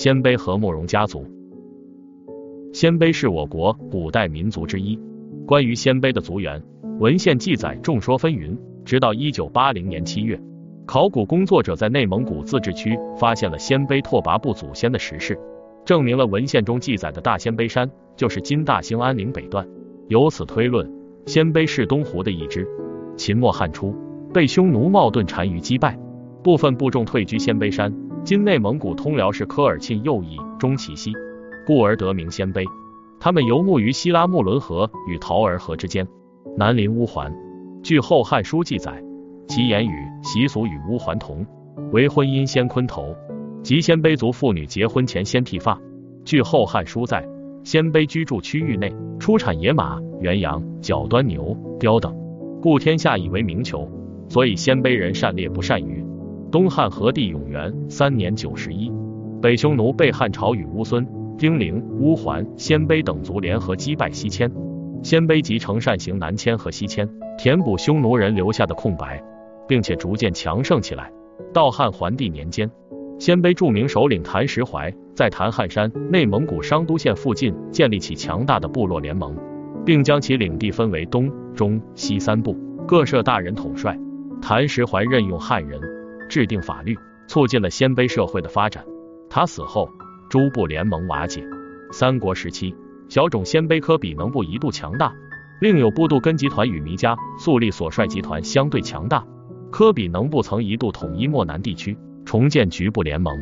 鲜卑和慕容家族。鲜卑是我国古代民族之一。关于鲜卑的族源，文献记载众说纷纭。直到一九八零年七月，考古工作者在内蒙古自治区发现了鲜卑拓跋部祖先的石室，证明了文献中记载的大鲜卑山就是今大兴安岭北段。由此推论，鲜卑是东胡的一支。秦末汉初，被匈奴冒顿单于击败，部分部众退居鲜卑山（今内蒙古通辽市科尔沁右翼中旗西），故而得名鲜卑。他们游牧于西拉木伦河与桃儿河之间，南临乌桓。据《后汉书》记载，其言语习俗与乌桓同，为婚姻先坤头，即鲜卑族妇女结婚前先剃发。据《后汉书》载，鲜卑居住区域内出产野马、原羊、角端牛、貂等。故天下以为名求，所以鲜卑人善猎不善渔。东汉和帝永元三年九十一，北匈奴被汉朝与乌孙、丁零、乌桓、鲜卑等族联合击败西迁，鲜卑即乘善行南迁和西迁，填补匈奴人留下的空白，并且逐渐强盛起来。到汉桓帝年间，鲜卑著名首领谭石怀在谭汉山（内蒙古商都县附近）建立起强大的部落联盟。并将其领地分为东、中、西三部，各设大人统帅。谭石怀任用汉人，制定法律，促进了鲜卑社会的发展。他死后，诸部联盟瓦解。三国时期，小种鲜卑科比能部一度强大，另有布杜根集团与弥迦、肃立所率集团相对强大。科比能部曾一度统一漠南地区，重建局部联盟。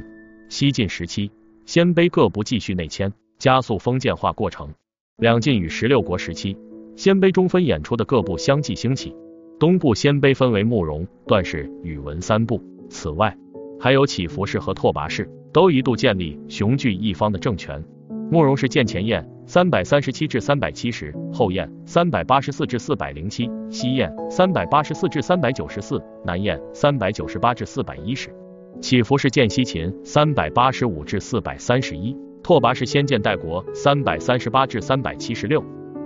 西晋时期，鲜卑各部继续内迁，加速封建化过程。两晋与十六国时期，鲜卑中分演出的各部相继兴起。东部鲜卑分为慕容、段氏、宇文三部，此外还有乞伏氏和拓跋氏，都一度建立雄踞一方的政权。慕容氏建前燕三百三十七至三百七十，后燕三百八十四至四百零七，西燕三百八十四至三百九十四，南燕三百九十八至四百一十。乞伏氏建西秦三百八十五至四百三十一。拓跋氏先建代国三百三十八至三百七十六，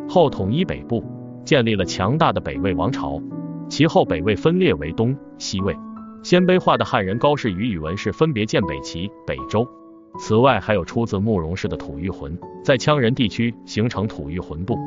后统一北部，建立了强大的北魏王朝。其后北魏分裂为东西魏。鲜卑化的汉人高氏与宇文氏分别建北齐、北周。此外，还有出自慕容氏的吐谷浑，在羌人地区形成吐谷浑部。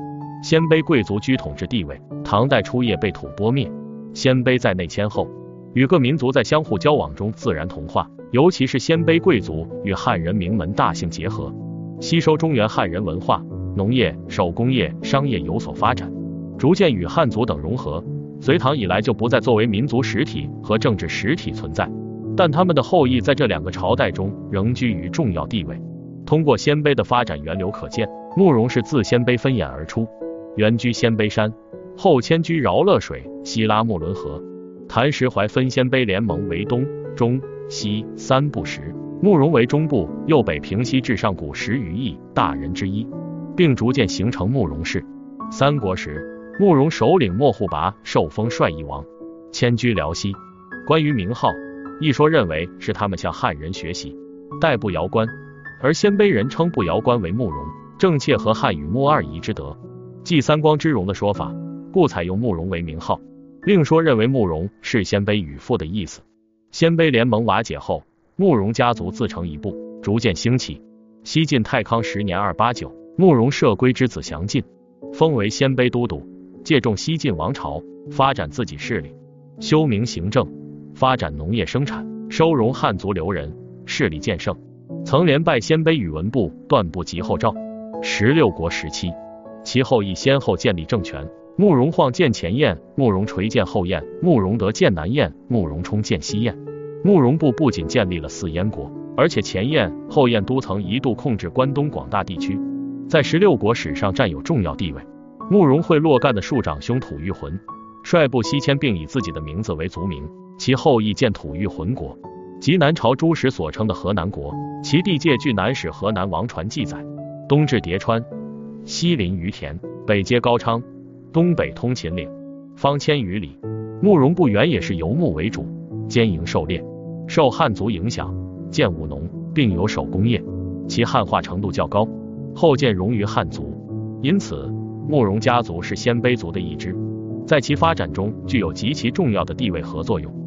鲜卑贵族居统治地位，唐代初叶被吐蕃灭。鲜卑在内迁后，与各民族在相互交往中自然同化。尤其是鲜卑贵族与汉人名门大姓结合，吸收中原汉人文化，农业、手工业、商业有所发展，逐渐与汉族等融合。隋唐以来就不再作为民族实体和政治实体存在，但他们的后裔在这两个朝代中仍居于重要地位。通过鲜卑的发展源流可见，慕容是自鲜卑分衍而出，原居鲜卑山，后迁居饶乐水、西拉木伦河。谭石怀分鲜卑联盟为东、中。西三部时，慕容为中部，右北平西至上古十余亿大人之一，并逐渐形成慕容氏。三国时，慕容首领莫护拔受封帅义王，迁居辽西。关于名号，一说认为是他们向汉人学习，代不遥官，而鲜卑人称不遥官为慕容，正切合汉语穆二夷之德，即三光之容的说法，故采用慕容为名号。另说认为慕容是鲜卑语父的意思。鲜卑联盟瓦解后，慕容家族自成一部，逐渐兴起。西晋太康十年（二八九），慕容社归之子详进，封为鲜卑都督，借重西晋王朝，发展自己势力，修明行政，发展农业生产，收容汉族流人，势力渐盛。曾连败鲜卑宇文部、段部及后赵。十六国时期，其后亦先后建立政权。慕容晃建前燕，慕容垂建后燕，慕容德建南燕，慕容冲建西燕。慕容部不仅建立了四燕国，而且前燕、后燕都曾一度控制关东广大地区，在十六国史上占有重要地位。慕容会洛干的庶长兄吐谷浑率部西迁，并以自己的名字为族名，其后裔建吐谷浑国，即南朝朱实所称的河南国。其地界据南史河南王传记载，东至叠川，西临于田，北接高昌。东北通秦岭，方千余里。慕容部原也是游牧为主，兼营狩猎，受汉族影响，建务农，并有手工业，其汉化程度较高。后渐融于汉族，因此慕容家族是鲜卑族的一支，在其发展中具有极其重要的地位和作用。